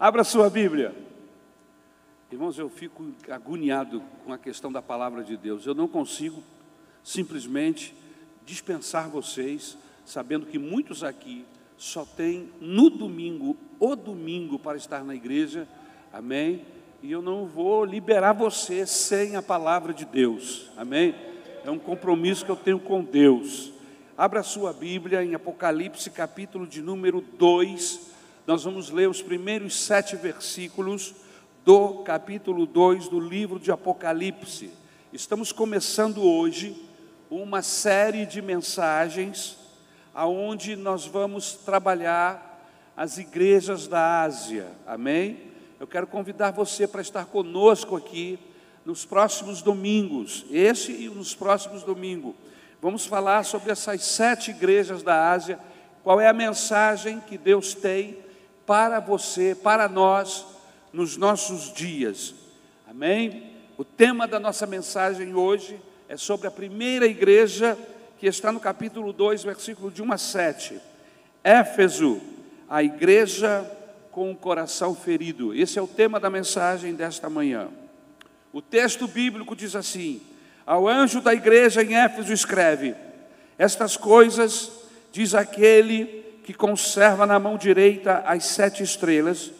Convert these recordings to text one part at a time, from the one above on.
Abra sua Bíblia. Irmãos, eu fico agoniado com a questão da palavra de Deus. Eu não consigo simplesmente dispensar vocês, sabendo que muitos aqui só têm no domingo, o domingo, para estar na igreja. Amém? E eu não vou liberar você sem a palavra de Deus. Amém? É um compromisso que eu tenho com Deus. Abra sua Bíblia em Apocalipse, capítulo de número 2. Nós vamos ler os primeiros sete versículos do capítulo 2 do livro de Apocalipse. Estamos começando hoje uma série de mensagens aonde nós vamos trabalhar as igrejas da Ásia. Amém? Eu quero convidar você para estar conosco aqui nos próximos domingos, esse e nos próximos domingos. Vamos falar sobre essas sete igrejas da Ásia, qual é a mensagem que Deus tem para você, para nós, nos nossos dias. Amém? O tema da nossa mensagem hoje é sobre a primeira igreja que está no capítulo 2, versículo de 1 a 7. Éfeso, a igreja com o coração ferido. Esse é o tema da mensagem desta manhã. O texto bíblico diz assim: Ao anjo da igreja em Éfeso escreve: Estas coisas diz aquele que conserva na mão direita as sete estrelas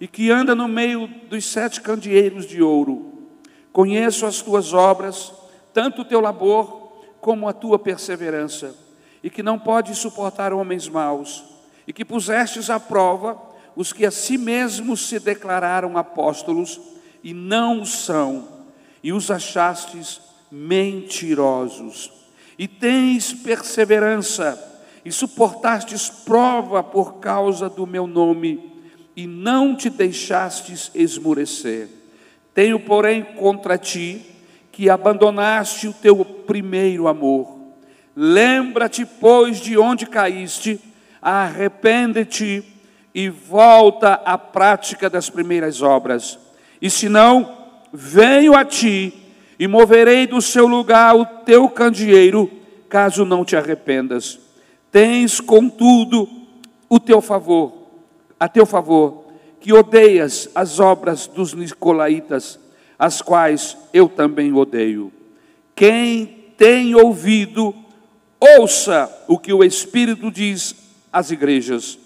e que anda no meio dos sete candeeiros de ouro. Conheço as tuas obras, tanto o teu labor como a tua perseverança, e que não podes suportar homens maus, e que pusestes à prova os que a si mesmos se declararam apóstolos e não o são, e os achastes mentirosos. E tens perseverança, e suportastes prova por causa do meu nome, e não te deixastes esmurecer. Tenho, porém, contra ti que abandonaste o teu primeiro amor. Lembra-te, pois, de onde caíste, arrepende-te e volta à prática das primeiras obras. E se não, venho a ti e moverei do seu lugar o teu candeeiro, caso não te arrependas. Tens, contudo, o teu favor, a teu favor, que odeias as obras dos nicolaítas, as quais eu também odeio. Quem tem ouvido, ouça o que o Espírito diz às igrejas.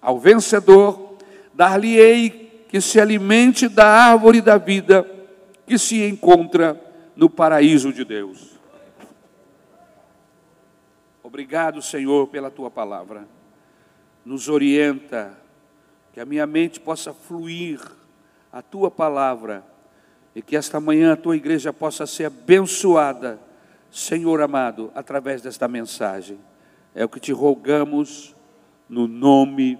Ao vencedor, dar-lhe-ei que se alimente da árvore da vida que se encontra no paraíso de Deus. Obrigado, Senhor, pela tua palavra. Nos orienta, que a minha mente possa fluir a tua palavra e que esta manhã a tua igreja possa ser abençoada, Senhor amado, através desta mensagem. É o que te rogamos no nome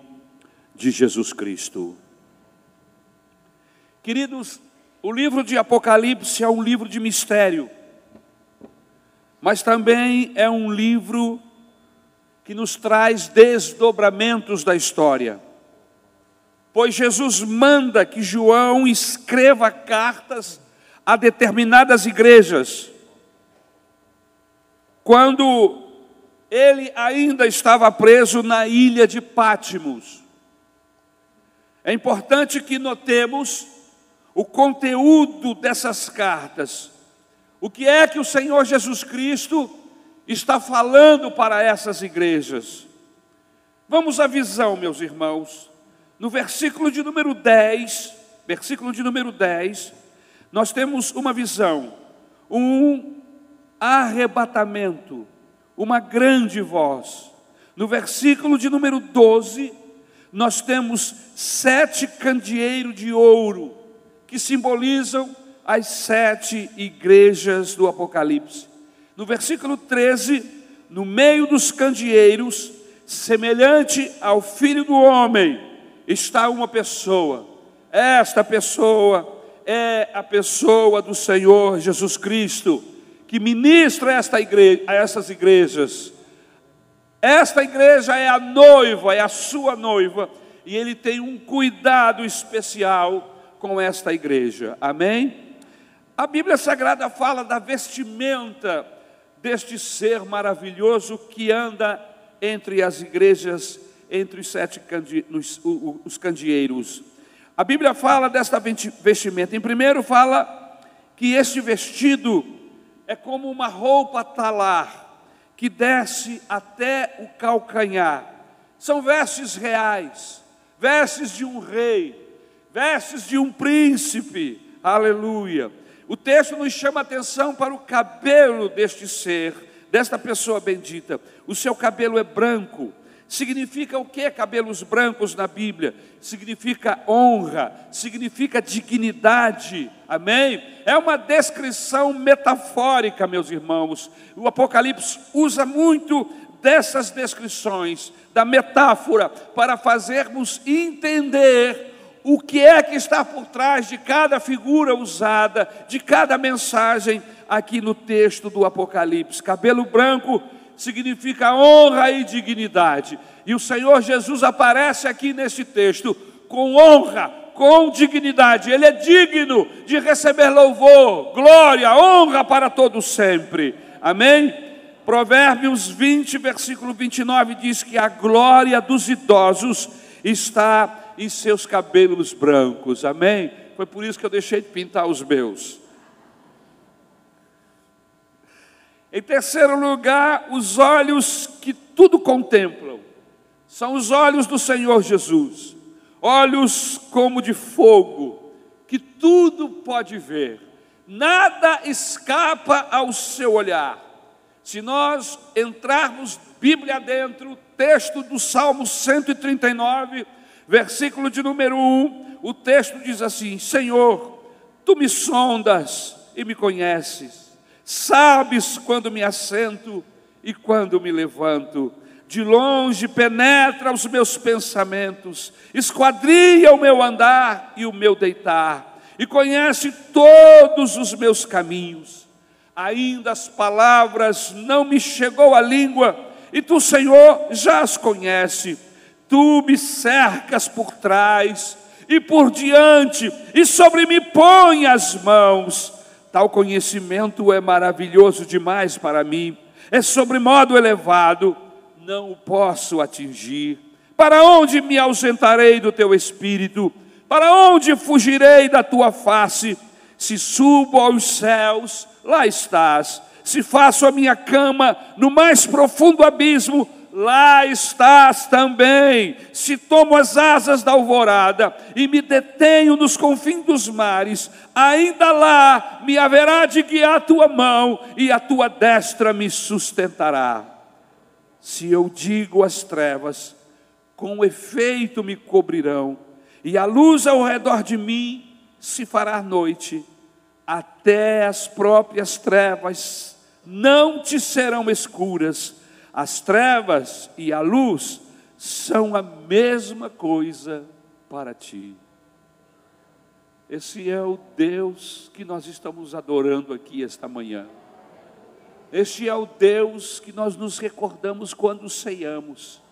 de Jesus Cristo. Queridos, o livro de Apocalipse é um livro de mistério, mas também é um livro que nos traz desdobramentos da história. Pois Jesus manda que João escreva cartas a determinadas igrejas. Quando ele ainda estava preso na ilha de Pátimos, é importante que notemos o conteúdo dessas cartas. O que é que o Senhor Jesus Cristo está falando para essas igrejas? Vamos à visão, meus irmãos. No versículo de número 10, versículo de número 10, nós temos uma visão, um arrebatamento, uma grande voz. No versículo de número 12, nós temos sete candeeiros de ouro que simbolizam as sete igrejas do Apocalipse. No versículo 13, no meio dos candeeiros, semelhante ao filho do homem, está uma pessoa. Esta pessoa é a pessoa do Senhor Jesus Cristo, que ministra esta igreja, a essas igrejas esta igreja é a noiva, é a sua noiva, e ele tem um cuidado especial com esta igreja. Amém? A Bíblia Sagrada fala da vestimenta deste ser maravilhoso que anda entre as igrejas, entre os sete os candeeiros. A Bíblia fala desta vestimenta. Em primeiro, fala que este vestido é como uma roupa talar que desce até o calcanhar. São vestes reais, vestes de um rei, vestes de um príncipe. Aleluia. O texto nos chama atenção para o cabelo deste ser, desta pessoa bendita. O seu cabelo é branco, Significa o que cabelos brancos na Bíblia? Significa honra, significa dignidade, amém? É uma descrição metafórica, meus irmãos. O Apocalipse usa muito dessas descrições, da metáfora, para fazermos entender o que é que está por trás de cada figura usada, de cada mensagem aqui no texto do Apocalipse. Cabelo branco significa honra e dignidade. E o Senhor Jesus aparece aqui nesse texto com honra, com dignidade. Ele é digno de receber louvor, glória, honra para todos sempre. Amém? Provérbios 20, versículo 29 diz que a glória dos idosos está em seus cabelos brancos. Amém? Foi por isso que eu deixei de pintar os meus. Em terceiro lugar, os olhos que tudo contemplam são os olhos do Senhor Jesus, olhos como de fogo, que tudo pode ver, nada escapa ao seu olhar. Se nós entrarmos Bíblia dentro, texto do Salmo 139, versículo de número 1, o texto diz assim: Senhor, tu me sondas e me conheces Sabes quando me assento e quando me levanto. De longe penetra os meus pensamentos, esquadria o meu andar e o meu deitar, e conhece todos os meus caminhos. Ainda as palavras não me chegou à língua, e tu, Senhor, já as conhece. Tu me cercas por trás e por diante, e sobre mim põe as mãos Tal conhecimento é maravilhoso demais para mim, é sobremodo elevado, não o posso atingir. Para onde me ausentarei do teu espírito? Para onde fugirei da tua face? Se subo aos céus, lá estás. Se faço a minha cama no mais profundo abismo, lá estás também. Se tomo as asas da alvorada e me detenho nos confins dos mares, ainda lá me haverá de guiar a tua mão e a tua destra me sustentará. Se eu digo às trevas, com efeito me cobrirão, e a luz ao redor de mim se fará noite, até as próprias trevas não te serão escuras as trevas e a luz são a mesma coisa para ti. Esse é o Deus que nós estamos adorando aqui esta manhã. Este é o Deus que nós nos recordamos quando ceiamos.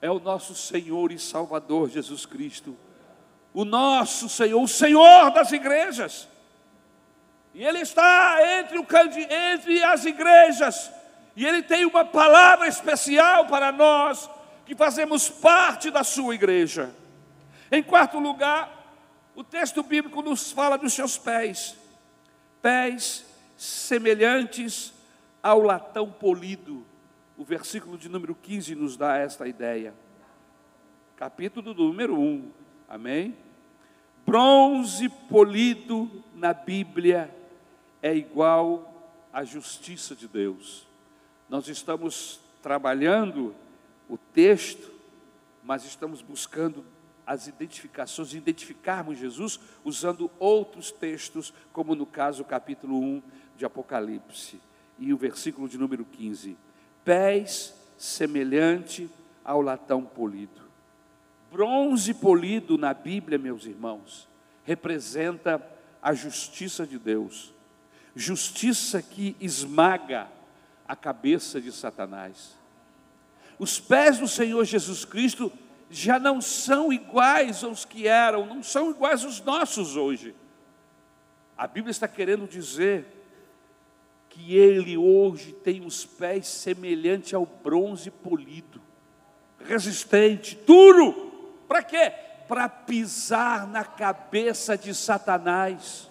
É o nosso Senhor e Salvador Jesus Cristo. O nosso Senhor, o Senhor das igrejas. E Ele está entre, o, entre as igrejas e Ele tem uma palavra especial para nós que fazemos parte da sua igreja. Em quarto lugar, o texto bíblico nos fala dos seus pés, pés semelhantes ao latão polido. O versículo de número 15 nos dá esta ideia. Capítulo número 1, amém? Bronze polido na Bíblia é igual à justiça de Deus. Nós estamos trabalhando o texto, mas estamos buscando as identificações, identificarmos Jesus usando outros textos, como no caso o capítulo 1 de Apocalipse e o versículo de número 15. Pés semelhante ao latão polido. Bronze polido na Bíblia, meus irmãos, representa a justiça de Deus. Justiça que esmaga a cabeça de Satanás. Os pés do Senhor Jesus Cristo já não são iguais aos que eram, não são iguais aos nossos hoje. A Bíblia está querendo dizer que ele hoje tem os pés semelhantes ao bronze polido, resistente, duro. Para quê? para pisar na cabeça de Satanás.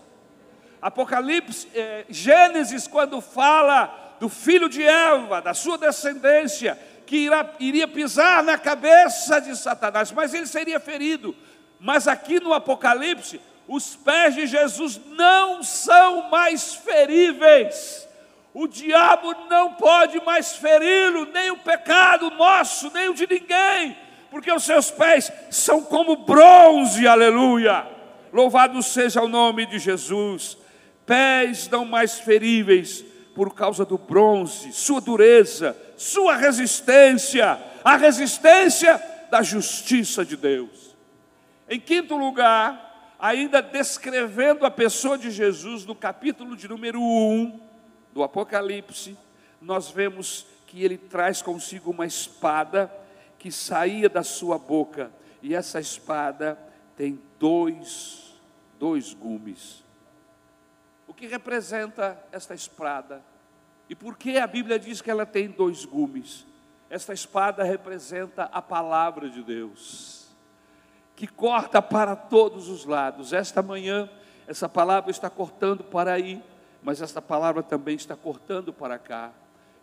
Apocalipse, eh, Gênesis, quando fala do filho de Eva, da sua descendência, que irá, iria pisar na cabeça de Satanás, mas ele seria ferido. Mas aqui no Apocalipse, os pés de Jesus não são mais feríveis. O diabo não pode mais feri-lo, nem o pecado nosso, nem o de ninguém, porque os seus pés são como bronze, aleluia. Louvado seja o nome de Jesus. Pés não mais feríveis por causa do bronze, sua dureza, sua resistência, a resistência da justiça de Deus. Em quinto lugar, ainda descrevendo a pessoa de Jesus, no capítulo de número 1 do Apocalipse, nós vemos que ele traz consigo uma espada que saía da sua boca, e essa espada tem dois, dois gumes. Que representa esta espada? E por que a Bíblia diz que ela tem dois gumes? Esta espada representa a palavra de Deus, que corta para todos os lados. Esta manhã, essa palavra está cortando para aí, mas esta palavra também está cortando para cá.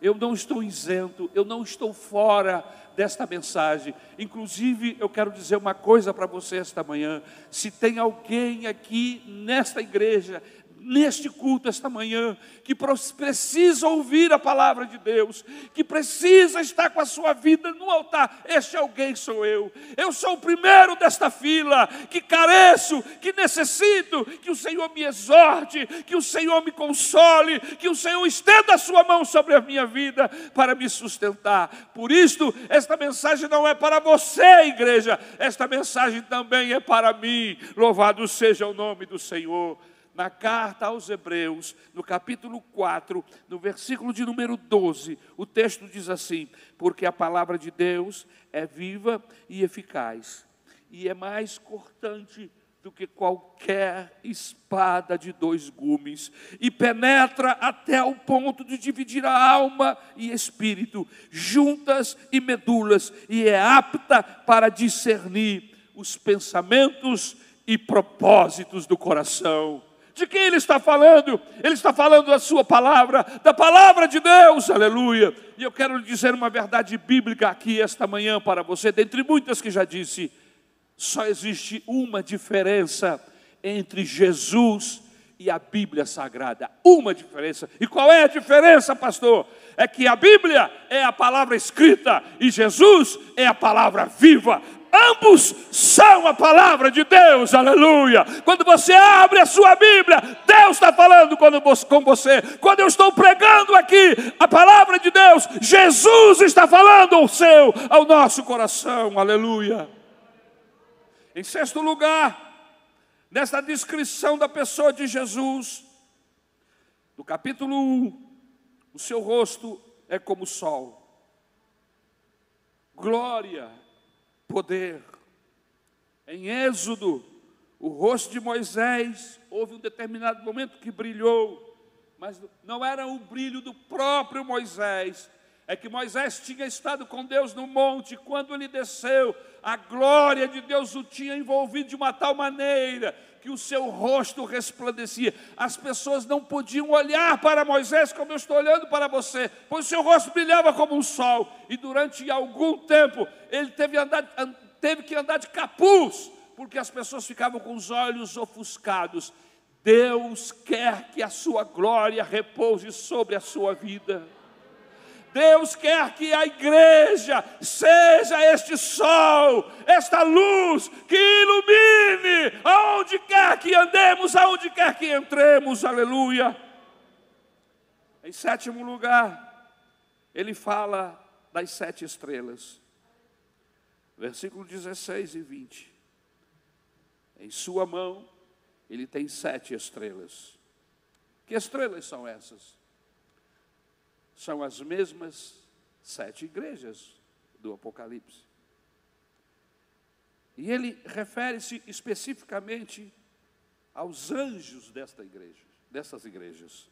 Eu não estou isento, eu não estou fora desta mensagem. Inclusive, eu quero dizer uma coisa para você esta manhã: se tem alguém aqui nesta igreja neste culto esta manhã, que precisa ouvir a palavra de Deus, que precisa estar com a sua vida no altar. Este alguém sou eu. Eu sou o primeiro desta fila, que careço, que necessito, que o Senhor me exorte, que o Senhor me console, que o Senhor estenda a sua mão sobre a minha vida para me sustentar. Por isto, esta mensagem não é para você, igreja, esta mensagem também é para mim. Louvado seja o nome do Senhor na carta aos Hebreus, no capítulo 4, no versículo de número 12, o texto diz assim: Porque a palavra de Deus é viva e eficaz, e é mais cortante do que qualquer espada de dois gumes, e penetra até o ponto de dividir a alma e espírito, juntas e medulas, e é apta para discernir os pensamentos e propósitos do coração. De quem ele está falando? Ele está falando da sua palavra, da palavra de Deus, aleluia. E eu quero lhe dizer uma verdade bíblica aqui esta manhã para você, dentre muitas que já disse. Só existe uma diferença entre Jesus e a Bíblia Sagrada. Uma diferença. E qual é a diferença, pastor? É que a Bíblia é a palavra escrita e Jesus é a palavra viva. Ambos são a palavra de Deus, aleluia. Quando você abre a sua Bíblia, Deus está falando com você. Quando eu estou pregando aqui a palavra de Deus, Jesus está falando ao seu, ao nosso coração, aleluia. Em sexto lugar, nesta descrição da pessoa de Jesus, no capítulo 1, o seu rosto é como o sol. Glória poder. Em Êxodo, o rosto de Moisés, houve um determinado momento que brilhou, mas não era o brilho do próprio Moisés, é que Moisés tinha estado com Deus no monte, quando ele desceu, a glória de Deus o tinha envolvido de uma tal maneira que o seu rosto resplandecia. As pessoas não podiam olhar para Moisés como eu estou olhando para você, pois o seu rosto brilhava como um sol. E durante algum tempo ele teve, andar, teve que andar de capuz, porque as pessoas ficavam com os olhos ofuscados. Deus quer que a sua glória repouse sobre a sua vida. Deus quer que a igreja seja este sol, esta luz que ilumine aonde quer que andemos, aonde quer que entremos, aleluia. Em sétimo lugar, ele fala das sete estrelas, versículo 16 e 20. Em sua mão, ele tem sete estrelas. Que estrelas são essas? São as mesmas sete igrejas do Apocalipse. E ele refere-se especificamente aos anjos desta igreja, dessas igrejas.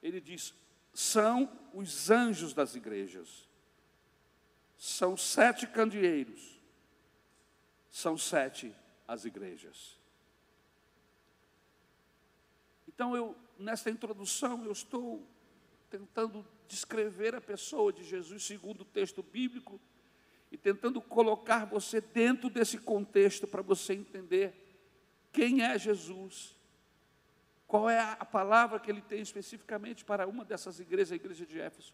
Ele diz: são os anjos das igrejas. São sete candeeiros. são sete as igrejas. Então, eu, nesta introdução, eu estou tentando descrever a pessoa de Jesus segundo o texto bíblico e tentando colocar você dentro desse contexto para você entender quem é Jesus, qual é a palavra que ele tem especificamente para uma dessas igrejas, a igreja de Éfeso,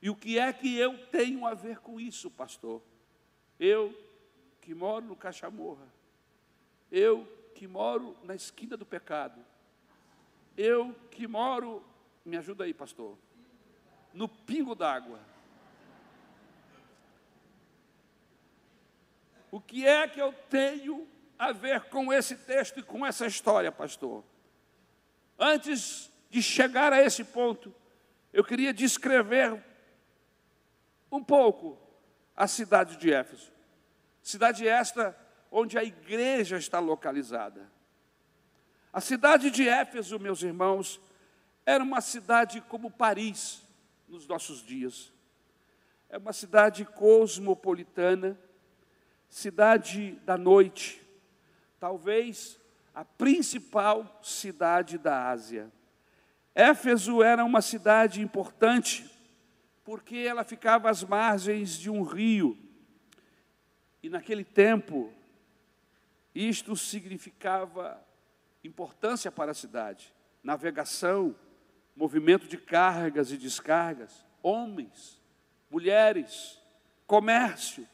e o que é que eu tenho a ver com isso, pastor? Eu que moro no Cachamorra, eu que moro na esquina do pecado, eu que moro, me ajuda aí, pastor, no pingo d'água. O que é que eu tenho a ver com esse texto e com essa história, pastor? Antes de chegar a esse ponto, eu queria descrever um pouco a cidade de Éfeso. Cidade esta onde a igreja está localizada. A cidade de Éfeso, meus irmãos, era uma cidade como Paris nos nossos dias. É uma cidade cosmopolitana, cidade da noite, talvez a principal cidade da Ásia. Éfeso era uma cidade importante porque ela ficava às margens de um rio. E naquele tempo, isto significava importância para a cidade: navegação, movimento de cargas e descargas, homens, mulheres, comércio.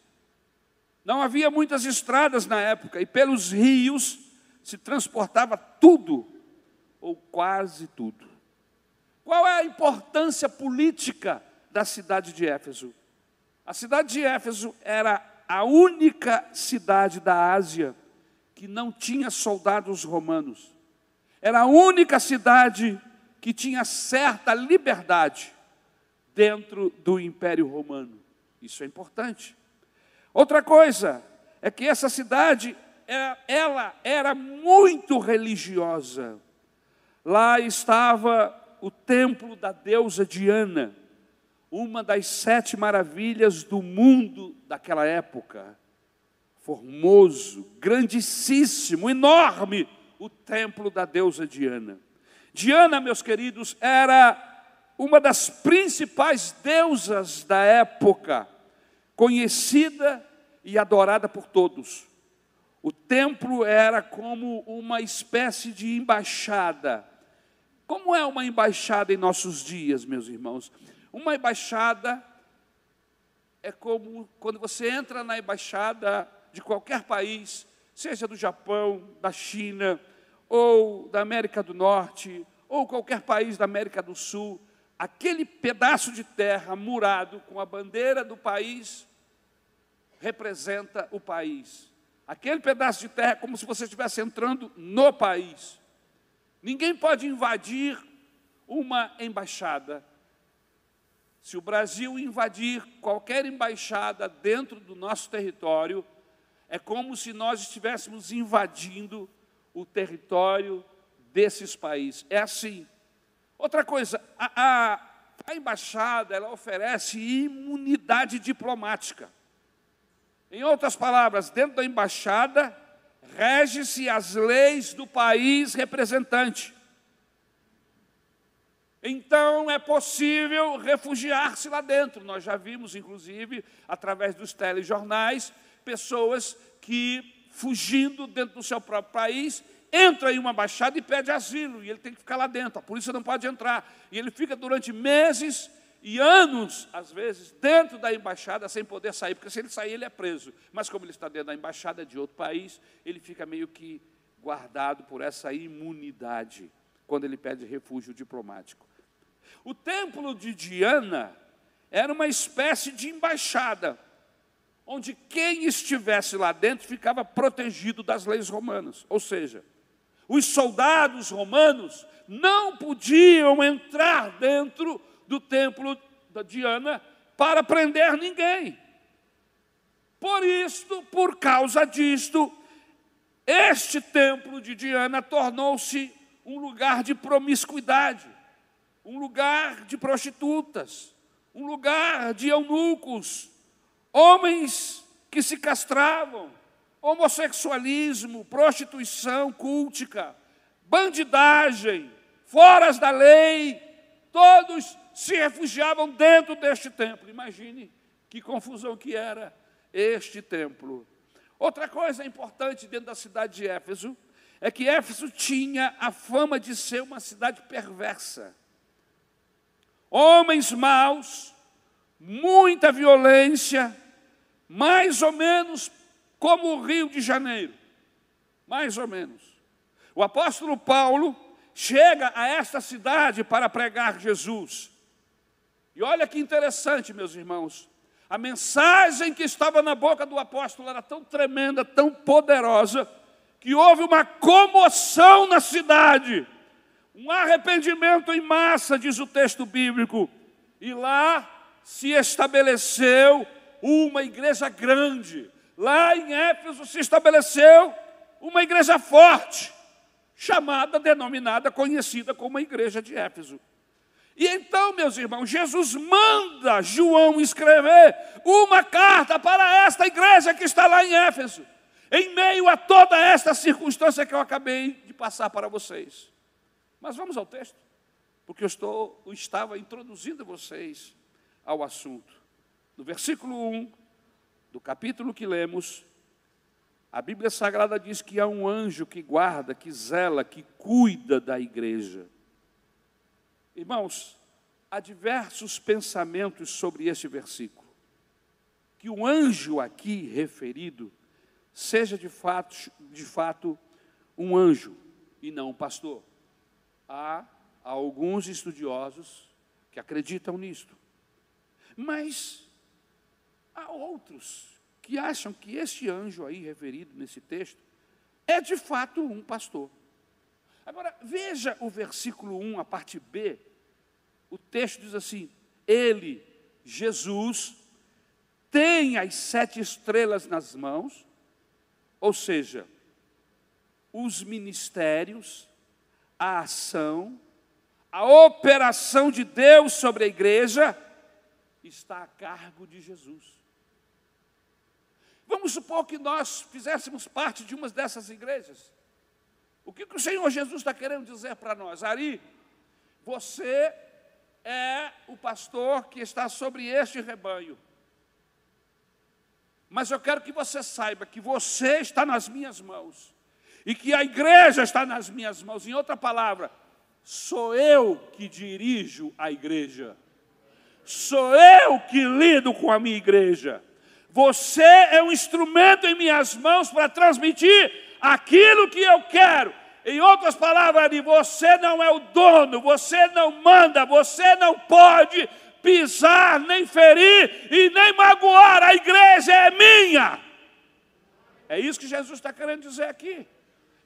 Não havia muitas estradas na época e pelos rios se transportava tudo, ou quase tudo. Qual é a importância política da cidade de Éfeso. A cidade de Éfeso era a única cidade da Ásia que não tinha soldados romanos. Era a única cidade que tinha certa liberdade dentro do Império Romano. Isso é importante. Outra coisa é que essa cidade, é, ela era muito religiosa. Lá estava o templo da deusa Diana uma das sete maravilhas do mundo daquela época. Formoso, grandíssimo, enorme, o templo da deusa Diana. Diana, meus queridos, era uma das principais deusas da época, conhecida e adorada por todos. O templo era como uma espécie de embaixada. Como é uma embaixada em nossos dias, meus irmãos? Uma embaixada é como quando você entra na embaixada de qualquer país, seja do Japão, da China, ou da América do Norte, ou qualquer país da América do Sul, aquele pedaço de terra murado com a bandeira do país representa o país. Aquele pedaço de terra é como se você estivesse entrando no país. Ninguém pode invadir uma embaixada se o Brasil invadir qualquer embaixada dentro do nosso território, é como se nós estivéssemos invadindo o território desses países. É assim. Outra coisa, a, a, a embaixada ela oferece imunidade diplomática. Em outras palavras, dentro da embaixada, rege-se as leis do país representante. Então é possível refugiar-se lá dentro. Nós já vimos, inclusive, através dos telejornais, pessoas que, fugindo dentro do seu próprio país, entra em uma baixada e pede asilo, e ele tem que ficar lá dentro, a polícia não pode entrar. E ele fica durante meses e anos, às vezes, dentro da embaixada sem poder sair, porque se ele sair, ele é preso. Mas como ele está dentro da embaixada de outro país, ele fica meio que guardado por essa imunidade quando ele pede refúgio diplomático. O templo de Diana era uma espécie de embaixada, onde quem estivesse lá dentro ficava protegido das leis romanas. Ou seja, os soldados romanos não podiam entrar dentro do templo da Diana para prender ninguém. Por isto, por causa disto, este templo de Diana tornou-se um lugar de promiscuidade um lugar de prostitutas, um lugar de eunucos, homens que se castravam, homossexualismo, prostituição cultica, bandidagem, foras da lei, todos se refugiavam dentro deste templo. Imagine que confusão que era este templo. Outra coisa importante dentro da cidade de Éfeso é que Éfeso tinha a fama de ser uma cidade perversa. Homens maus, muita violência, mais ou menos como o Rio de Janeiro. Mais ou menos. O apóstolo Paulo chega a esta cidade para pregar Jesus. E olha que interessante, meus irmãos. A mensagem que estava na boca do apóstolo era tão tremenda, tão poderosa, que houve uma comoção na cidade, um arrependimento em massa, diz o texto bíblico, e lá se estabeleceu uma igreja grande. Lá em Éfeso se estabeleceu uma igreja forte, chamada, denominada, conhecida como a igreja de Éfeso. E então, meus irmãos, Jesus manda João escrever uma carta para esta igreja que está lá em Éfeso, em meio a toda esta circunstância que eu acabei de passar para vocês. Mas vamos ao texto, porque eu estou, eu estava introduzindo vocês ao assunto. No versículo 1 do capítulo que lemos, a Bíblia Sagrada diz que há um anjo que guarda, que zela, que cuida da igreja. Irmãos, há diversos pensamentos sobre este versículo. Que o anjo aqui referido seja de fato, de fato um anjo e não um pastor. Há alguns estudiosos que acreditam nisto. Mas há outros que acham que este anjo aí referido nesse texto é de fato um pastor. Agora, veja o versículo 1, a parte B. O texto diz assim: Ele, Jesus, tem as sete estrelas nas mãos, ou seja, os ministérios, a ação, a operação de Deus sobre a igreja está a cargo de Jesus. Vamos supor que nós fizéssemos parte de uma dessas igrejas. O que, que o Senhor Jesus está querendo dizer para nós? Ari, você é o pastor que está sobre este rebanho. Mas eu quero que você saiba que você está nas minhas mãos e que a igreja está nas minhas mãos. Em outra palavra, sou eu que dirijo a igreja. Sou eu que lido com a minha igreja. Você é um instrumento em minhas mãos para transmitir aquilo que eu quero. Em outras palavras, você não é o dono, você não manda, você não pode pisar, nem ferir e nem magoar. A igreja é minha. É isso que Jesus está querendo dizer aqui.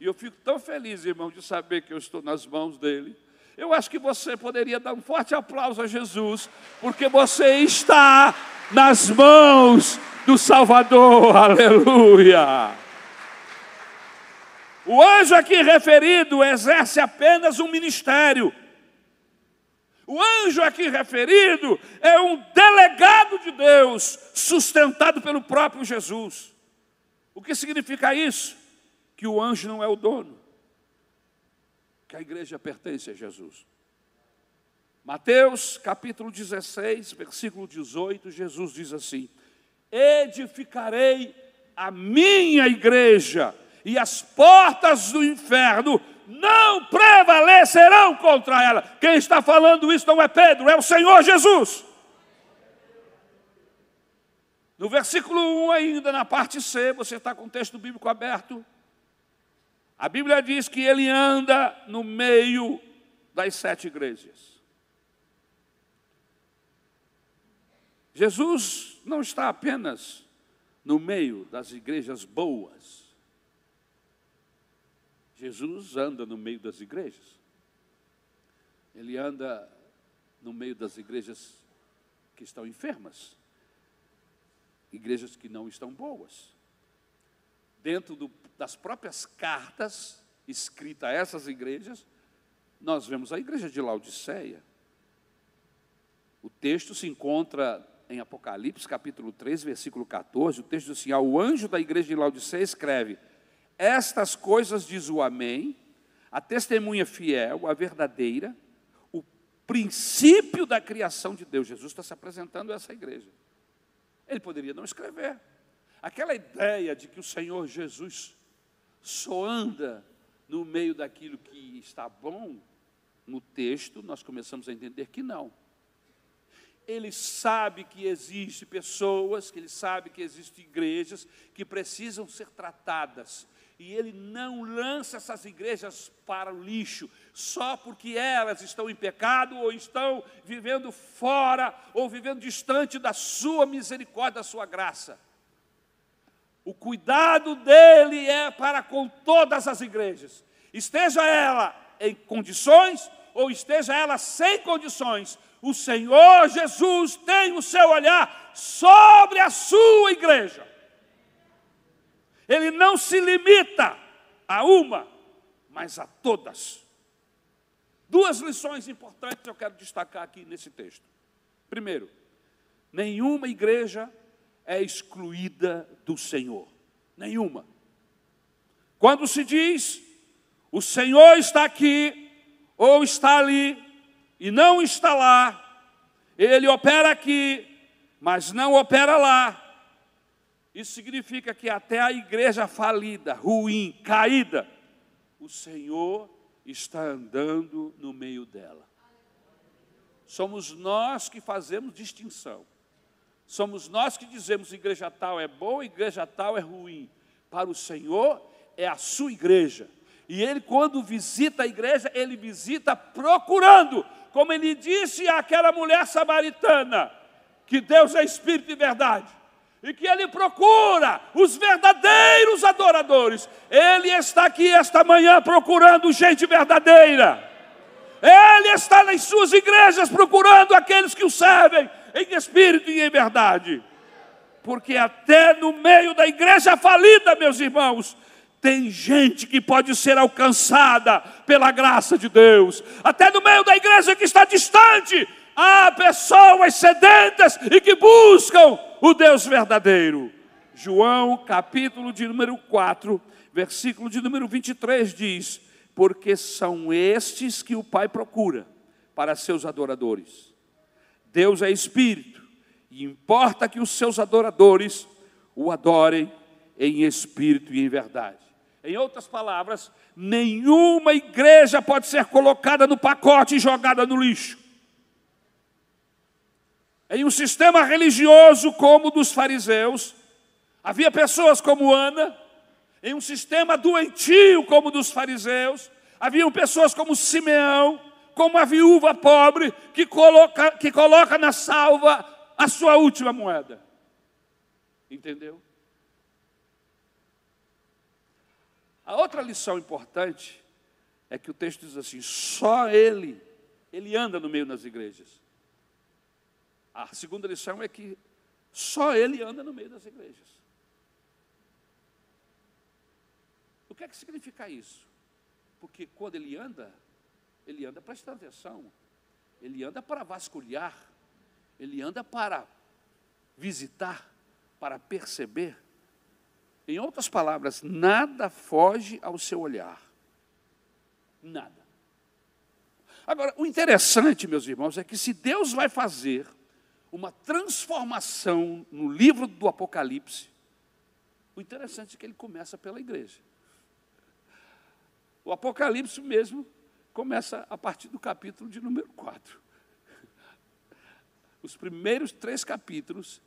E eu fico tão feliz, irmão, de saber que eu estou nas mãos dele. Eu acho que você poderia dar um forte aplauso a Jesus, porque você está nas mãos do Salvador, aleluia. O anjo aqui referido exerce apenas um ministério. O anjo aqui referido é um delegado de Deus, sustentado pelo próprio Jesus. O que significa isso? Que o anjo não é o dono, que a igreja pertence a Jesus. Mateus capítulo 16, versículo 18, Jesus diz assim: edificarei a minha igreja, e as portas do inferno não prevalecerão contra ela. Quem está falando isso não é Pedro, é o Senhor Jesus. No versículo 1, ainda na parte C, você está com o texto bíblico aberto. A Bíblia diz que ele anda no meio das sete igrejas. Jesus não está apenas no meio das igrejas boas. Jesus anda no meio das igrejas. Ele anda no meio das igrejas que estão enfermas, igrejas que não estão boas. Dentro do, das próprias cartas escritas a essas igrejas, nós vemos a igreja de Laodiceia. O texto se encontra em Apocalipse, capítulo 3, versículo 14, o texto diz assim: Ao anjo da igreja de Laodiceia escreve: Estas coisas diz o Amém, a testemunha fiel, a verdadeira, o princípio da criação de Deus. Jesus está se apresentando a essa igreja. Ele poderia não escrever. Aquela ideia de que o Senhor Jesus só anda no meio daquilo que está bom, no texto, nós começamos a entender que não. Ele sabe que existem pessoas, que ele sabe que existem igrejas que precisam ser tratadas. E ele não lança essas igrejas para o lixo, só porque elas estão em pecado, ou estão vivendo fora, ou vivendo distante da sua misericórdia, da sua graça. O cuidado dele é para com todas as igrejas, esteja ela em condições ou esteja ela sem condições, o Senhor Jesus tem o seu olhar sobre a sua igreja. Ele não se limita a uma, mas a todas. Duas lições importantes eu quero destacar aqui nesse texto. Primeiro, nenhuma igreja é excluída do Senhor. Nenhuma. Quando se diz, o Senhor está aqui, ou está ali e não está lá, ele opera aqui, mas não opera lá. Isso significa que até a igreja falida, ruim, caída, o Senhor está andando no meio dela. Somos nós que fazemos distinção. Somos nós que dizemos igreja tal é boa, igreja tal é ruim. Para o Senhor é a sua igreja. E ele, quando visita a igreja, ele visita procurando, como ele disse àquela mulher samaritana, que Deus é espírito de verdade, e que ele procura os verdadeiros adoradores. Ele está aqui esta manhã procurando gente verdadeira. Ele está nas suas igrejas procurando aqueles que o servem em espírito e em verdade. Porque até no meio da igreja falida, meus irmãos, tem gente que pode ser alcançada pela graça de Deus. Até no meio da igreja que está distante, há pessoas sedentas e que buscam o Deus verdadeiro. João, capítulo de número 4, versículo de número 23 diz: Porque são estes que o Pai procura para seus adoradores. Deus é espírito, e importa que os seus adoradores o adorem em espírito e em verdade. Em outras palavras, nenhuma igreja pode ser colocada no pacote e jogada no lixo. Em um sistema religioso como o dos fariseus, havia pessoas como Ana, em um sistema doentio como o dos fariseus, haviam pessoas como Simeão, como a viúva pobre que coloca, que coloca na salva a sua última moeda. Entendeu? A outra lição importante é que o texto diz assim: só ele, ele anda no meio das igrejas. A segunda lição é que só ele anda no meio das igrejas. O que é que significa isso? Porque quando ele anda, ele anda prestando atenção, ele anda para vasculhar, ele anda para visitar, para perceber. Em outras palavras, nada foge ao seu olhar. Nada. Agora, o interessante, meus irmãos, é que se Deus vai fazer uma transformação no livro do Apocalipse, o interessante é que ele começa pela igreja. O Apocalipse mesmo começa a partir do capítulo de número 4. Os primeiros três capítulos,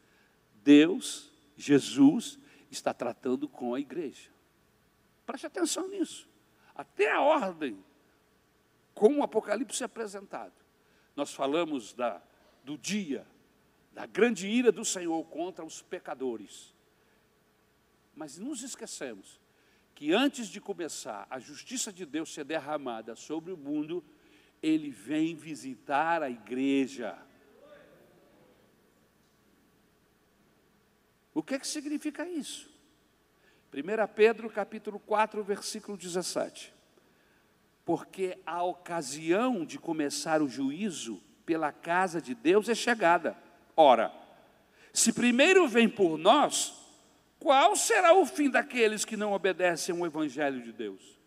Deus, Jesus está tratando com a igreja. Preste atenção nisso. Até a ordem, como o Apocalipse é apresentado. Nós falamos da, do dia, da grande ira do Senhor contra os pecadores. Mas nos esquecemos que antes de começar a justiça de Deus ser derramada sobre o mundo, ele vem visitar a igreja. O que, é que significa isso? 1 Pedro capítulo 4, versículo 17. Porque a ocasião de começar o juízo pela casa de Deus é chegada. Ora, Se primeiro vem por nós, qual será o fim daqueles que não obedecem ao Evangelho de Deus?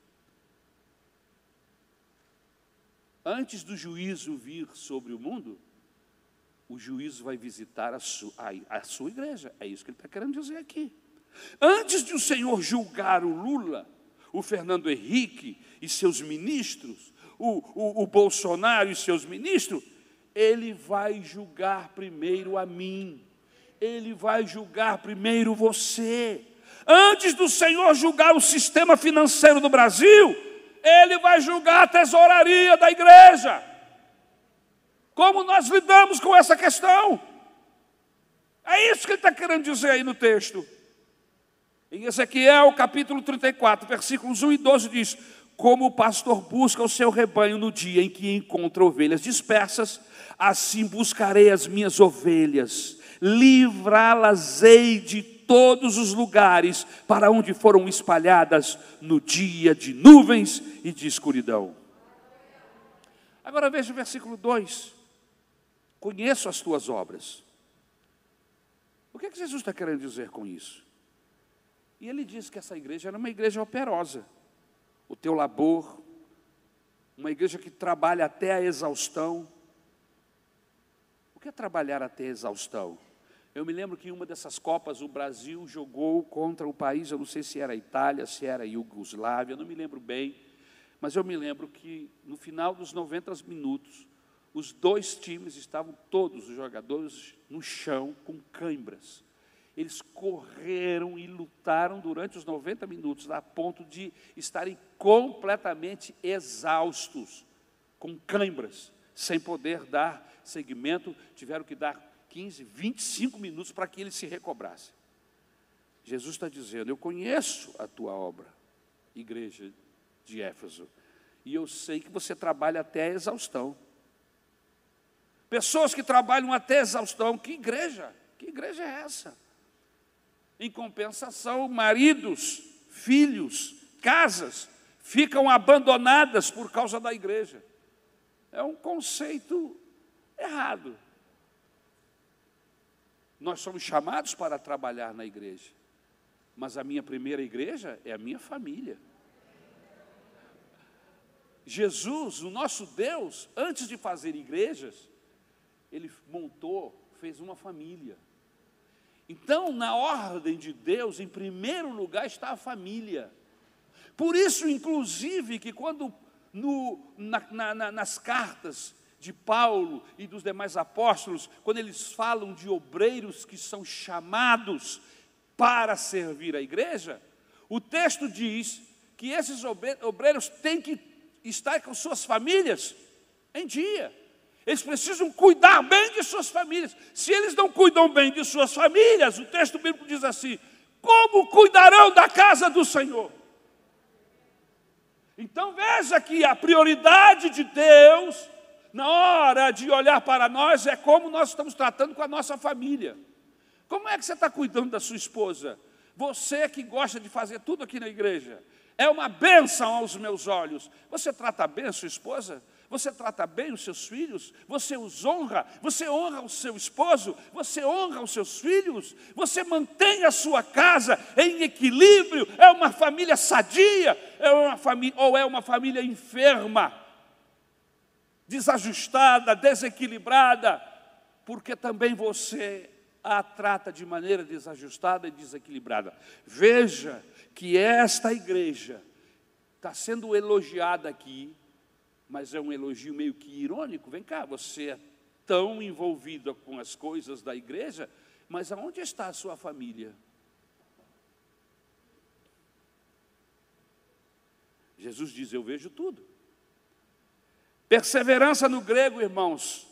Antes do juízo vir sobre o mundo, o juízo vai visitar a, su, a, a sua igreja. É isso que ele está querendo dizer aqui. Antes de o Senhor julgar o Lula, o Fernando Henrique e seus ministros, o, o, o Bolsonaro e seus ministros, ele vai julgar primeiro a mim, ele vai julgar primeiro você. Antes do Senhor julgar o sistema financeiro do Brasil, ele vai julgar a tesouraria da igreja. Como nós lidamos com essa questão? É isso que ele está querendo dizer aí no texto. Em Ezequiel capítulo 34, versículos 1 e 12 diz: Como o pastor busca o seu rebanho no dia em que encontra ovelhas dispersas, assim buscarei as minhas ovelhas, livrá-las-ei de todos os lugares para onde foram espalhadas no dia de nuvens e de escuridão. Agora veja o versículo 2: Conheço as tuas obras. O que, é que Jesus está querendo dizer com isso? E ele diz que essa igreja era uma igreja operosa. O teu labor, uma igreja que trabalha até a exaustão, o que é trabalhar até exaustão? Eu me lembro que em uma dessas Copas o Brasil jogou contra o país, eu não sei se era a Itália, se era a Iugoslávia, não me lembro bem, mas eu me lembro que no final dos 90 minutos, os dois times estavam todos os jogadores no chão com cãibras. Eles correram e lutaram durante os 90 minutos, a ponto de estarem completamente exaustos, com cãibras, sem poder dar segmento, tiveram que dar 15, 25 minutos para que ele se recobrasse. Jesus está dizendo: Eu conheço a tua obra, igreja de Éfeso, e eu sei que você trabalha até a exaustão. Pessoas que trabalham até exaustão, que igreja? Que igreja é essa? Em compensação, maridos, filhos, casas ficam abandonadas por causa da igreja. É um conceito errado. Nós somos chamados para trabalhar na igreja, mas a minha primeira igreja é a minha família. Jesus, o nosso Deus, antes de fazer igrejas, ele montou, fez uma família. Então, na ordem de Deus, em primeiro lugar está a família. Por isso, inclusive, que quando no, na, na, nas cartas de Paulo e dos demais apóstolos, quando eles falam de obreiros que são chamados para servir a igreja, o texto diz que esses obreiros têm que estar com suas famílias em dia. Eles precisam cuidar bem de suas famílias. Se eles não cuidam bem de suas famílias, o texto bíblico diz assim: como cuidarão da casa do Senhor? Então veja que a prioridade de Deus na hora de olhar para nós, é como nós estamos tratando com a nossa família. Como é que você está cuidando da sua esposa? Você que gosta de fazer tudo aqui na igreja, é uma bênção aos meus olhos. Você trata bem a sua esposa? Você trata bem os seus filhos? Você os honra? Você honra o seu esposo? Você honra os seus filhos? Você mantém a sua casa em equilíbrio? É uma família sadia? É uma família, ou é uma família enferma? desajustada, desequilibrada, porque também você a trata de maneira desajustada e desequilibrada. Veja que esta igreja está sendo elogiada aqui, mas é um elogio meio que irônico. Vem cá, você é tão envolvida com as coisas da igreja, mas aonde está a sua família? Jesus diz: Eu vejo tudo. Perseverança no grego, irmãos,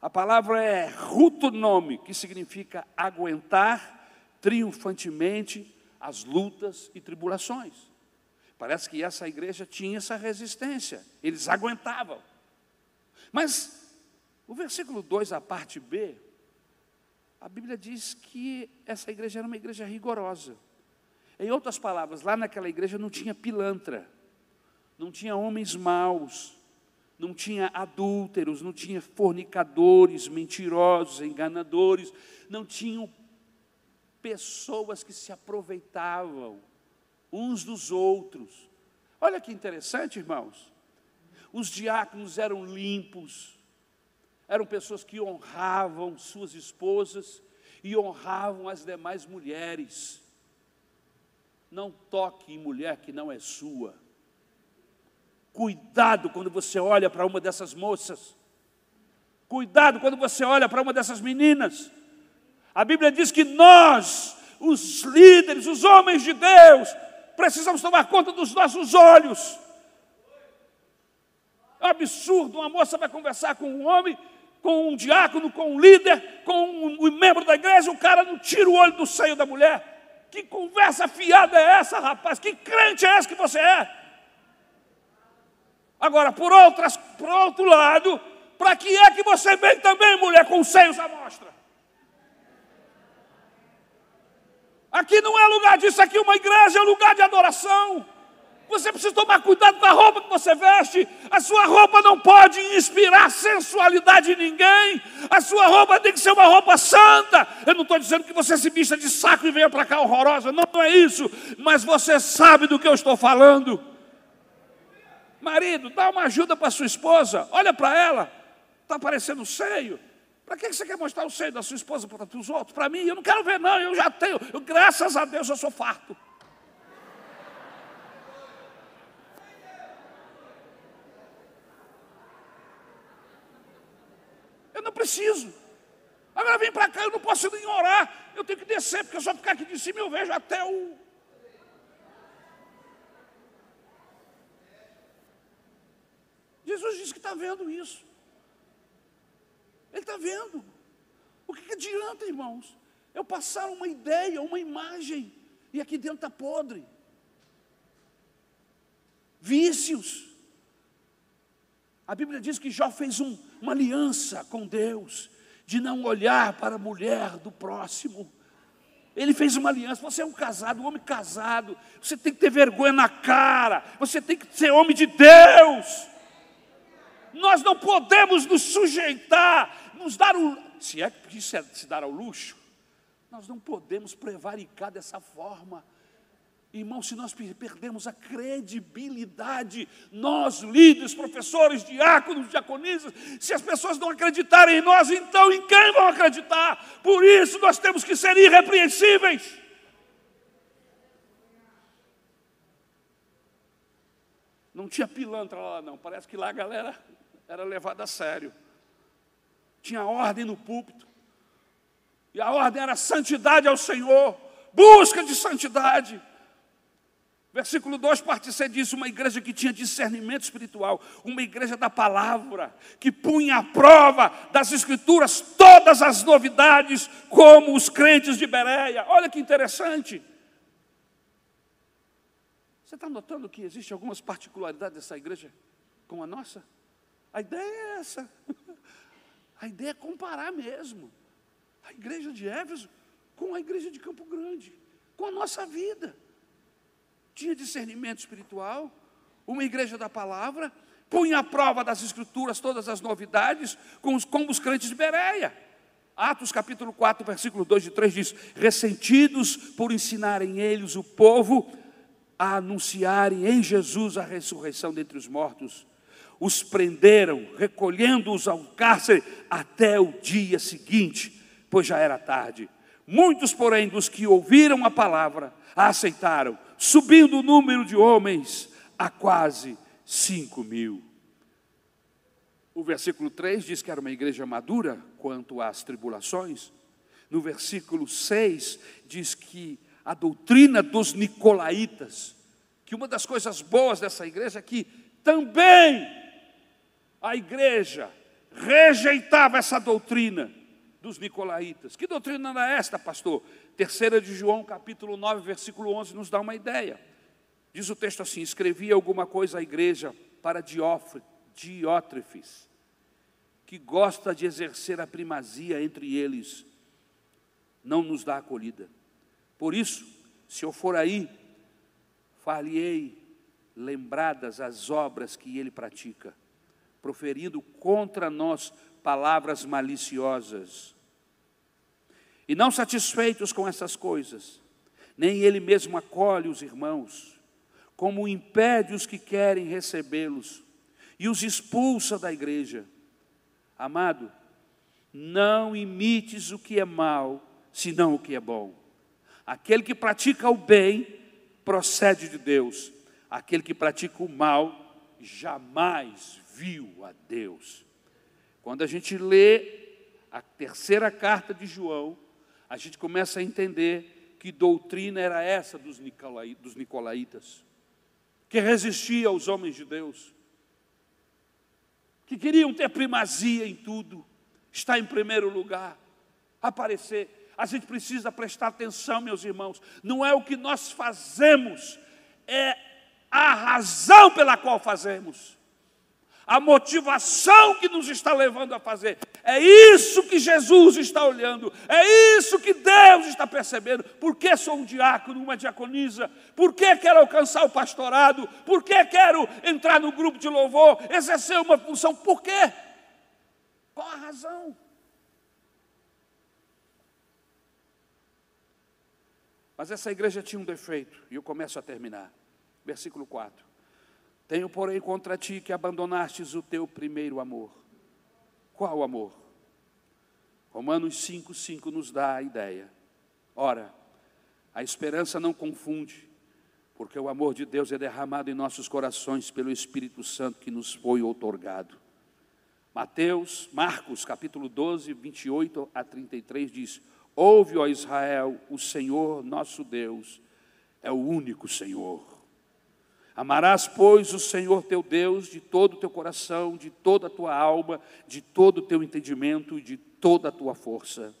a palavra é rutonome, que significa aguentar triunfantemente as lutas e tribulações. Parece que essa igreja tinha essa resistência, eles aguentavam. Mas o versículo 2, a parte B, a Bíblia diz que essa igreja era uma igreja rigorosa. Em outras palavras, lá naquela igreja não tinha pilantra, não tinha homens maus, não tinha adúlteros, não tinha fornicadores, mentirosos, enganadores, não tinham pessoas que se aproveitavam uns dos outros. Olha que interessante, irmãos. Os diáconos eram limpos, eram pessoas que honravam suas esposas e honravam as demais mulheres. Não toque em mulher que não é sua. Cuidado quando você olha para uma dessas moças. Cuidado quando você olha para uma dessas meninas. A Bíblia diz que nós, os líderes, os homens de Deus, precisamos tomar conta dos nossos olhos. É um absurdo, uma moça vai conversar com um homem, com um diácono, com um líder, com um, membro da igreja, o cara não tira o olho do seio da mulher. Que conversa fiada é essa, rapaz? Que crente é esse que você é? Agora, por, outras, por outro lado, para que é que você vem também, mulher, com seios à mostra? Aqui não é lugar disso, aqui é uma igreja, é lugar de adoração. Você precisa tomar cuidado com a roupa que você veste. A sua roupa não pode inspirar sensualidade em ninguém. A sua roupa tem que ser uma roupa santa. Eu não estou dizendo que você se vista de saco e venha para cá horrorosa. Não, não é isso. Mas você sabe do que eu estou falando. Marido, dá uma ajuda para sua esposa, olha para ela, está aparecendo o seio. Para que você quer mostrar o seio da sua esposa para os outros? Para mim, eu não quero ver, não, eu já tenho. Eu, graças a Deus eu sou farto. Eu não preciso. Agora vem para cá, eu não posso nem orar. Eu tenho que descer, porque só ficar aqui de cima eu vejo até o, Jesus disse que está vendo isso. Vendo. O que, que adianta, irmãos? Eu passar uma ideia, uma imagem, e aqui dentro está podre. Vícios. A Bíblia diz que Jó fez um, uma aliança com Deus, de não olhar para a mulher do próximo. Ele fez uma aliança. Você é um casado, um homem casado. Você tem que ter vergonha na cara. Você tem que ser homem de Deus. Nós não podemos nos sujeitar, nos dar o. Se é que isso é se dar ao luxo, nós não podemos prevaricar dessa forma. Irmão, se nós perdemos a credibilidade, nós, líderes, professores, diáconos, diaconisas, se as pessoas não acreditarem em nós, então em quem vão acreditar? Por isso nós temos que ser irrepreensíveis. Não tinha pilantra lá, não. Parece que lá a galera era levada a sério. Tinha ordem no púlpito. E a ordem era santidade ao Senhor, busca de santidade. Versículo 2, parte C diz: uma igreja que tinha discernimento espiritual, uma igreja da palavra, que punha à prova das Escrituras todas as novidades, como os crentes de Bereia. Olha que interessante. Você está notando que existem algumas particularidades dessa igreja com a nossa? A ideia é essa. A ideia é comparar mesmo. A igreja de Éfeso com a igreja de Campo Grande, com a nossa vida. Tinha discernimento espiritual, uma igreja da palavra, punha à prova das escrituras todas as novidades, com os, como os crentes de Bereia. Atos capítulo 4, versículo 2 e 3 diz: Ressentidos por ensinarem eles o povo a anunciarem em Jesus a ressurreição dentre os mortos, os prenderam, recolhendo-os ao cárcere até o dia seguinte, pois já era tarde. Muitos, porém, dos que ouviram a palavra, a aceitaram, subindo o número de homens a quase cinco mil. O versículo 3 diz que era uma igreja madura quanto às tribulações. No versículo 6 diz que a doutrina dos nicolaítas, que uma das coisas boas dessa igreja é que também a igreja rejeitava essa doutrina dos nicolaítas. Que doutrina era esta, pastor? Terceira de João, capítulo 9, versículo 11, nos dá uma ideia. Diz o texto assim: escrevia alguma coisa à igreja para Diótrefes, que gosta de exercer a primazia entre eles, não nos dá acolhida. Por isso, se eu for aí, far-lhe-ei lembradas as obras que ele pratica proferindo contra nós palavras maliciosas. E não satisfeitos com essas coisas, nem ele mesmo acolhe os irmãos, como impede os que querem recebê-los e os expulsa da igreja. Amado, não imites o que é mal, senão o que é bom. Aquele que pratica o bem procede de Deus, aquele que pratica o mal jamais viu a Deus. Quando a gente lê a terceira carta de João, a gente começa a entender que doutrina era essa dos, nicolaítas, que resistia aos homens de Deus, que queriam ter primazia em tudo, estar em primeiro lugar, aparecer. A gente precisa prestar atenção, meus irmãos, não é o que nós fazemos, é a razão pela qual fazemos a motivação que nos está levando a fazer. É isso que Jesus está olhando, é isso que Deus está percebendo. Por que sou um diácono, uma diaconisa? Por que quero alcançar o pastorado? Por que quero entrar no grupo de louvor, exercer uma função? Por quê? Qual a razão? Mas essa igreja tinha um defeito, e eu começo a terminar. Versículo 4. Tenho, porém, contra ti que abandonastes o teu primeiro amor. Qual amor? Romanos 5, 5 nos dá a ideia. Ora, a esperança não confunde, porque o amor de Deus é derramado em nossos corações pelo Espírito Santo que nos foi outorgado. Mateus, Marcos, capítulo 12, 28 a 33 diz: Ouve, ó Israel, o Senhor nosso Deus é o único Senhor. Amarás, pois, o Senhor teu Deus de todo o teu coração, de toda a tua alma, de todo o teu entendimento e de toda a tua força.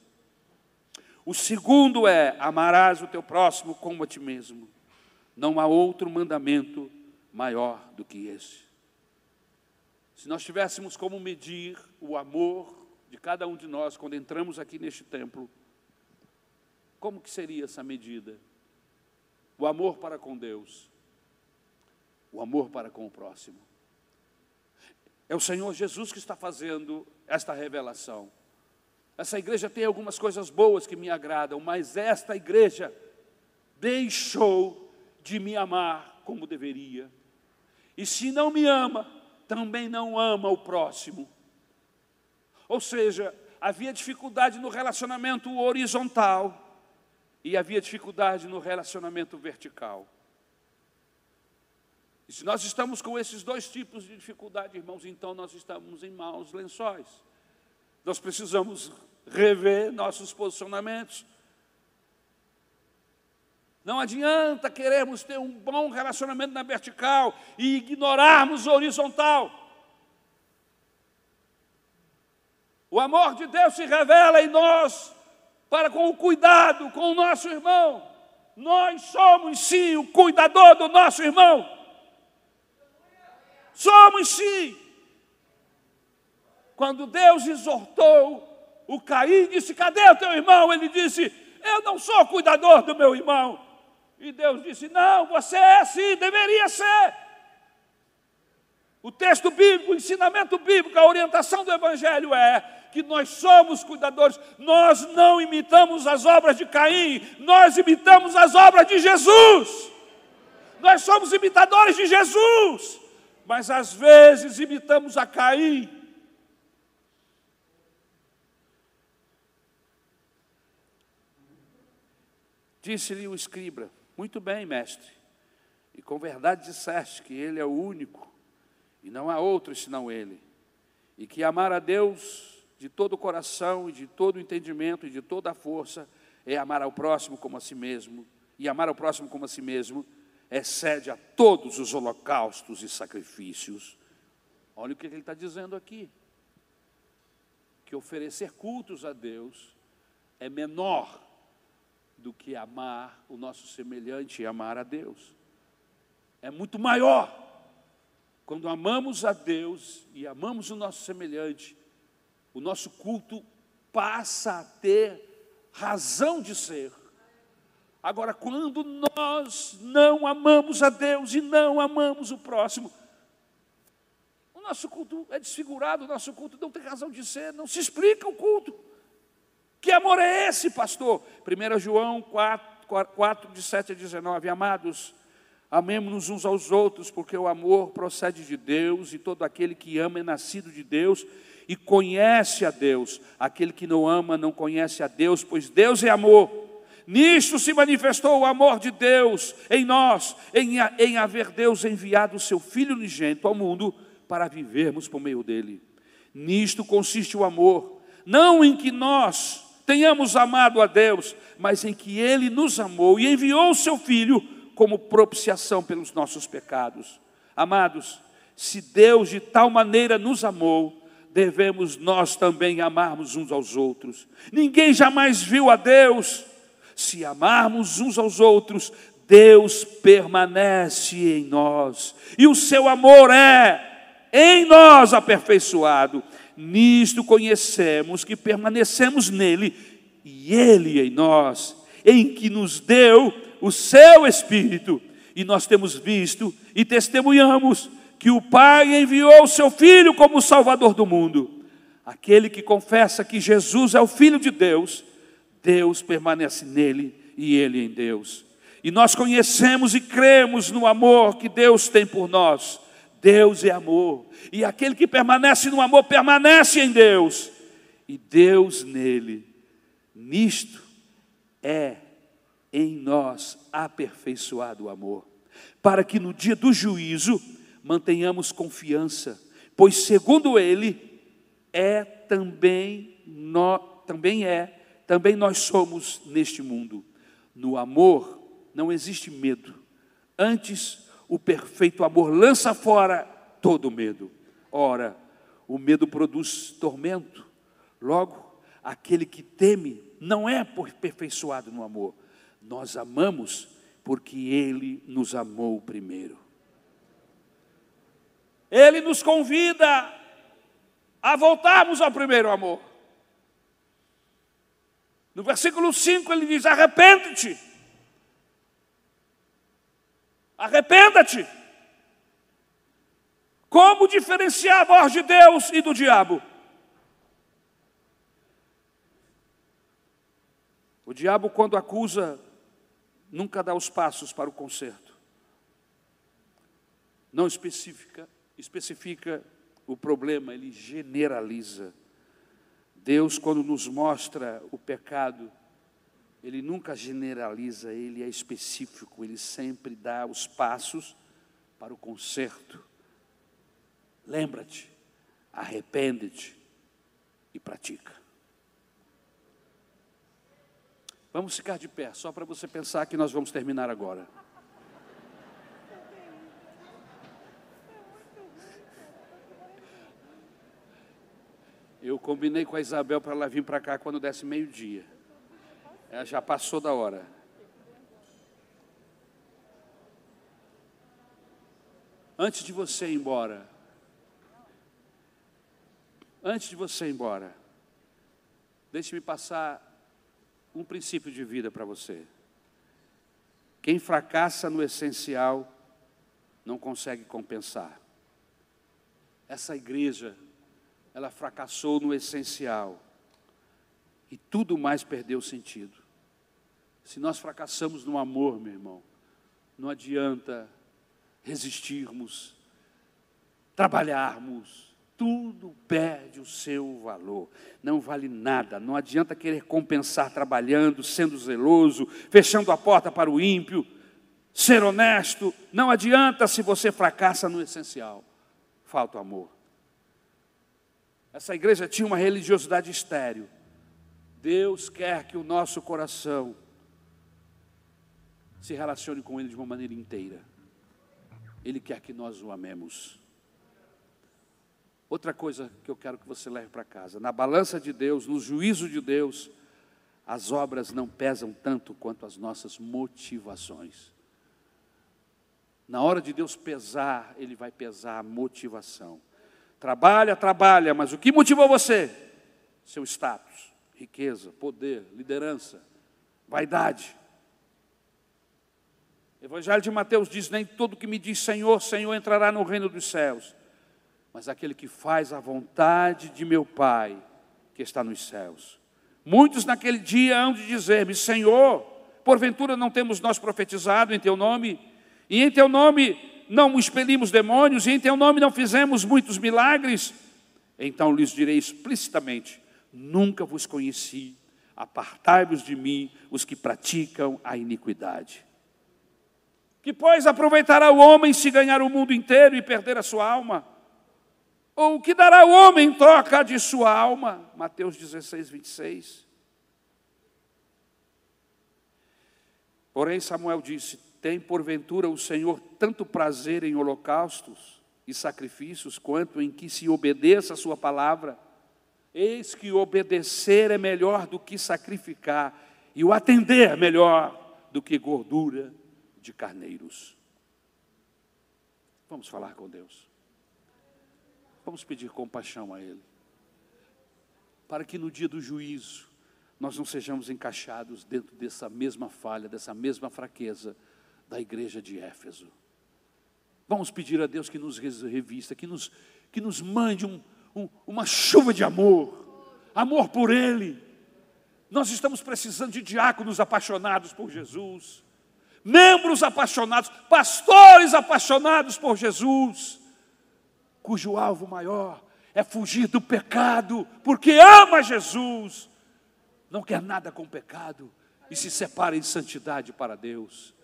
O segundo é: amarás o teu próximo como a ti mesmo. Não há outro mandamento maior do que esse. Se nós tivéssemos como medir o amor de cada um de nós quando entramos aqui neste templo, como que seria essa medida? O amor para com Deus o amor para com o próximo. É o Senhor Jesus que está fazendo esta revelação. Essa igreja tem algumas coisas boas que me agradam, mas esta igreja deixou de me amar como deveria. E se não me ama, também não ama o próximo. Ou seja, havia dificuldade no relacionamento horizontal e havia dificuldade no relacionamento vertical. Se nós estamos com esses dois tipos de dificuldade, irmãos, então nós estamos em maus lençóis. Nós precisamos rever nossos posicionamentos. Não adianta queremos ter um bom relacionamento na vertical e ignorarmos o horizontal. O amor de Deus se revela em nós para com o cuidado com o nosso irmão. Nós somos sim o cuidador do nosso irmão. Somos sim. Quando Deus exortou o Caim, disse: Cadê o teu irmão? Ele disse: Eu não sou cuidador do meu irmão. E Deus disse: Não, você é sim, deveria ser. O texto bíblico, o ensinamento bíblico, a orientação do Evangelho é que nós somos cuidadores, nós não imitamos as obras de Caim, nós imitamos as obras de Jesus. Nós somos imitadores de Jesus mas às vezes imitamos a Caim. Disse-lhe o escriba: Muito bem, mestre, e com verdade disseste que ele é o único, e não há outro senão ele, e que amar a Deus de todo o coração e de todo o entendimento e de toda a força é amar ao próximo como a si mesmo, e amar ao próximo como a si mesmo excede a todos os holocaustos e sacrifícios. Olha o que ele está dizendo aqui: que oferecer cultos a Deus é menor do que amar o nosso semelhante e amar a Deus. É muito maior. Quando amamos a Deus e amamos o nosso semelhante, o nosso culto passa a ter razão de ser. Agora, quando nós não amamos a Deus e não amamos o próximo, o nosso culto é desfigurado, o nosso culto não tem razão de ser, não se explica o culto. Que amor é esse, pastor? 1 João 4, 4, de 7 a 19. Amados, amemos-nos uns aos outros, porque o amor procede de Deus, e todo aquele que ama é nascido de Deus e conhece a Deus. Aquele que não ama não conhece a Deus, pois Deus é amor. Nisto se manifestou o amor de Deus em nós, em, em haver Deus enviado o seu Filho unigênito ao mundo para vivermos por meio dele. Nisto consiste o amor, não em que nós tenhamos amado a Deus, mas em que Ele nos amou e enviou o Seu Filho como propiciação pelos nossos pecados. Amados, se Deus de tal maneira nos amou, devemos nós também amarmos uns aos outros. Ninguém jamais viu a Deus. Se amarmos uns aos outros, Deus permanece em nós, e o seu amor é em nós aperfeiçoado. Nisto conhecemos que permanecemos nele e ele em nós, em que nos deu o seu Espírito. E nós temos visto e testemunhamos que o Pai enviou o seu Filho como Salvador do mundo. Aquele que confessa que Jesus é o Filho de Deus, Deus permanece nele e ele em Deus. E nós conhecemos e cremos no amor que Deus tem por nós. Deus é amor, e aquele que permanece no amor permanece em Deus, e Deus nele. Nisto é em nós aperfeiçoado o amor, para que no dia do juízo mantenhamos confiança, pois segundo ele é também também é, também nós somos neste mundo. No amor não existe medo. Antes o perfeito amor lança fora todo medo. Ora, o medo produz tormento. Logo, aquele que teme não é aperfeiçoado no amor. Nós amamos porque ele nos amou primeiro. Ele nos convida a voltarmos ao primeiro amor. No versículo 5 ele diz: arrepende-te. Arrependa-te. Como diferenciar a voz de Deus e do diabo? O diabo, quando acusa, nunca dá os passos para o conserto. Não especifica, especifica o problema, ele generaliza. Deus, quando nos mostra o pecado, ele nunca generaliza, ele é específico, ele sempre dá os passos para o conserto. Lembra-te, arrepende-te e pratica. Vamos ficar de pé, só para você pensar que nós vamos terminar agora. Eu combinei com a Isabel para ela vir para cá quando desse meio-dia. É, já passou da hora. Antes de você ir embora, antes de você ir embora, deixe-me passar um princípio de vida para você. Quem fracassa no essencial não consegue compensar. Essa igreja, ela fracassou no essencial. E tudo mais perdeu sentido. Se nós fracassamos no amor, meu irmão, não adianta resistirmos, trabalharmos, tudo perde o seu valor, não vale nada, não adianta querer compensar trabalhando, sendo zeloso, fechando a porta para o ímpio, ser honesto, não adianta se você fracassa no essencial, falta o amor. Essa igreja tinha uma religiosidade estéreo. Deus quer que o nosso coração se relacione com Ele de uma maneira inteira. Ele quer que nós o amemos. Outra coisa que eu quero que você leve para casa: na balança de Deus, no juízo de Deus, as obras não pesam tanto quanto as nossas motivações. Na hora de Deus pesar, Ele vai pesar a motivação. Trabalha, trabalha, mas o que motivou você? Seu status, riqueza, poder, liderança, vaidade. Evangelho de Mateus diz: Nem todo que me diz Senhor, Senhor entrará no reino dos céus. mas aquele que faz a vontade de meu Pai que está nos céus. Muitos naquele dia hão de dizer-me: Senhor, porventura não temos nós profetizado em teu nome? E em teu nome não expelimos demônios? E em teu nome não fizemos muitos milagres? Então lhes direi explicitamente: Nunca vos conheci, apartai-vos de mim, os que praticam a iniquidade. Que, pois, aproveitará o homem se ganhar o mundo inteiro e perder a sua alma? Ou o que dará o homem em troca de sua alma? Mateus 16, 26. Porém, Samuel disse: Tem porventura o Senhor tanto prazer em holocaustos e sacrifícios, quanto em que se obedeça a Sua palavra? Eis que obedecer é melhor do que sacrificar, e o atender é melhor do que gordura de carneiros. Vamos falar com Deus. Vamos pedir compaixão a Ele. Para que no dia do juízo nós não sejamos encaixados dentro dessa mesma falha, dessa mesma fraqueza da igreja de Éfeso. Vamos pedir a Deus que nos revista, que nos, que nos mande um, um, uma chuva de amor, amor por Ele. Nós estamos precisando de diáconos apaixonados por Jesus, membros apaixonados, pastores apaixonados por Jesus, cujo alvo maior é fugir do pecado, porque ama Jesus, não quer nada com pecado e se separa em santidade para Deus.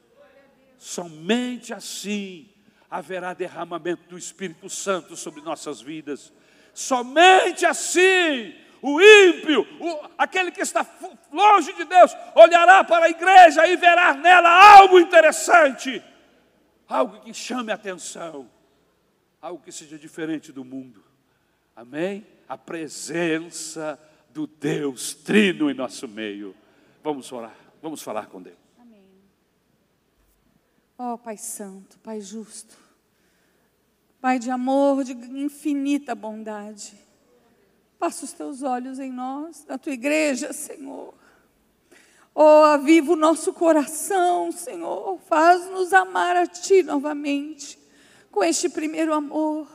Somente assim haverá derramamento do Espírito Santo sobre nossas vidas. Somente assim o ímpio, o, aquele que está longe de Deus, olhará para a igreja e verá nela algo interessante, algo que chame a atenção, algo que seja diferente do mundo. Amém? A presença do Deus Trino em nosso meio. Vamos orar, vamos falar com Deus. Ó oh, Pai Santo, Pai Justo, Pai de amor, de infinita bondade. Passa os teus olhos em nós, na tua igreja, Senhor. Oh, aviva o nosso coração, Senhor. Faz-nos amar a Ti novamente, com este primeiro amor.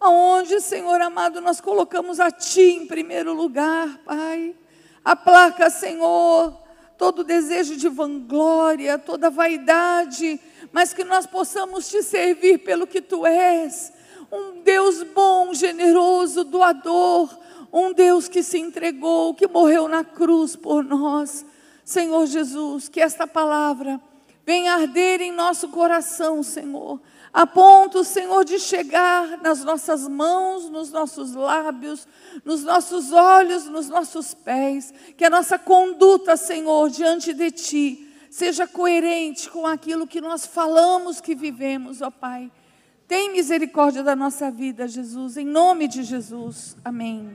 Aonde, Senhor amado, nós colocamos a Ti em primeiro lugar, Pai. A placa, Senhor, todo desejo de vanglória, toda vaidade, mas que nós possamos Te servir pelo que Tu és. Um Deus bom, generoso, doador, um Deus que se entregou, que morreu na cruz por nós. Senhor Jesus, que esta palavra venha arder em nosso coração, Senhor, a ponto, Senhor, de chegar nas nossas mãos, nos nossos lábios, nos nossos olhos, nos nossos pés, que a nossa conduta, Senhor, diante de Ti, seja coerente com aquilo que nós falamos que vivemos, ó Pai. Tem misericórdia da nossa vida, Jesus, em nome de Jesus. Amém.